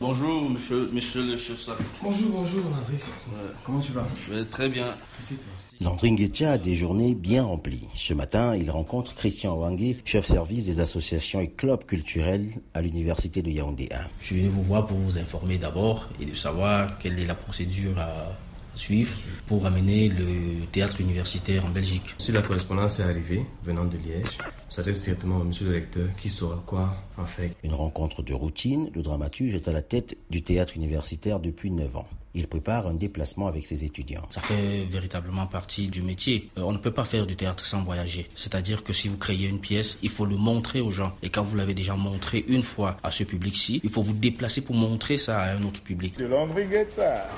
Bonjour, monsieur, monsieur le chef Bonjour, bonjour, Landry. Comment tu vas? Je vais très bien. Landry Nguetia a des journées bien remplies. Ce matin, il rencontre Christian Wangé, chef service des associations et clubs culturels à l'université de Yaoundé 1. Je suis venu vous voir pour vous informer d'abord et de savoir quelle est la procédure à suivre pour amener le théâtre universitaire en Belgique. Si la correspondance est arrivée venant de Liège, s'adresse directement au monsieur le recteur qui saura quoi en fait. Une rencontre de routine, le dramaturge est à la tête du théâtre universitaire depuis 9 ans. Il prépare un déplacement avec ses étudiants. Ça fait véritablement partie du métier. Euh, on ne peut pas faire du théâtre sans voyager. C'est-à-dire que si vous créez une pièce, il faut le montrer aux gens. Et quand vous l'avez déjà montré une fois à ce public-ci, il faut vous déplacer pour montrer ça à un autre public. De Landry Guetta,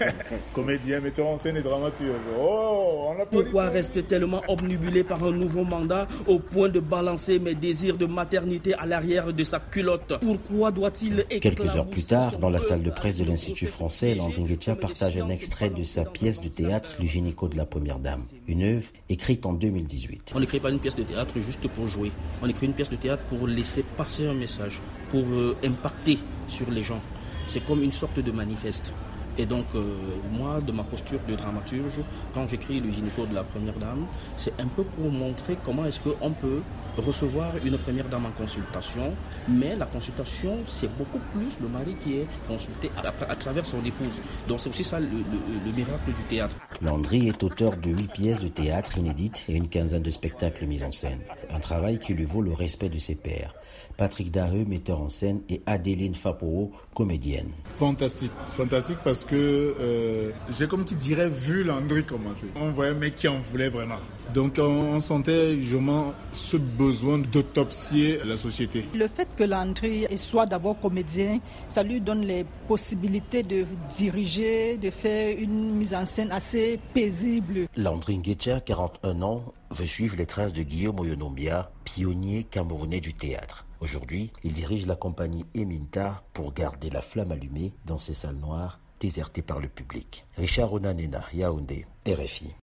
comédien, metteur en scène et dramaturge. Oh, on a Pourquoi rester tellement obnubilé par un nouveau mandat au point de balancer mes désirs de maternité à l'arrière de sa culotte? Pourquoi doit-il Quelques heures plus tard, dans la salle de presse de l'Institut français, Landry Nguetia partage un extrait de sa pièce de théâtre Le gynéco de la première dame, une œuvre écrite en 2018. On n'écrit pas une pièce de théâtre juste pour jouer. On écrit une pièce de théâtre pour laisser passer un message, pour euh, impacter sur les gens. C'est comme une sorte de manifeste. Et donc, euh, moi, de ma posture de dramaturge, quand j'écris le gynéco de la première dame, c'est un peu pour montrer comment est-ce qu'on peut recevoir une première dame en consultation. Mais la consultation, c'est beaucoup plus le mari qui est consulté à, travers son épouse. Donc, c'est aussi ça le, le- le miracle du théâtre. Landry est auteur de huit pièces de théâtre inédites et une quinzaine de spectacles mis en scène. Un travail qui lui vaut le respect de ses pairs. Patrick Dareux, metteur en scène, et Adéline Fapoo, comédienne. Fantastique, fantastique parce que euh, j'ai comme qui dirait vu Landry commencer. On voyait un mec qui en voulait vraiment. Donc on, on sentait justement ce besoin d'autopsier la société. Le fait que Landry soit d'abord comédien, ça lui donne les possibilités de diriger, de faire une mise en scène assez paisible. Landry Nguetia, 41 ans, veut suivre les traces de Guillaume Oyonombia, pionnier camerounais du théâtre. Aujourd'hui, il dirige la compagnie Eminta pour garder la flamme allumée dans ces salles noires désertées par le public. Richard Onanena, Yaoundé, RFI.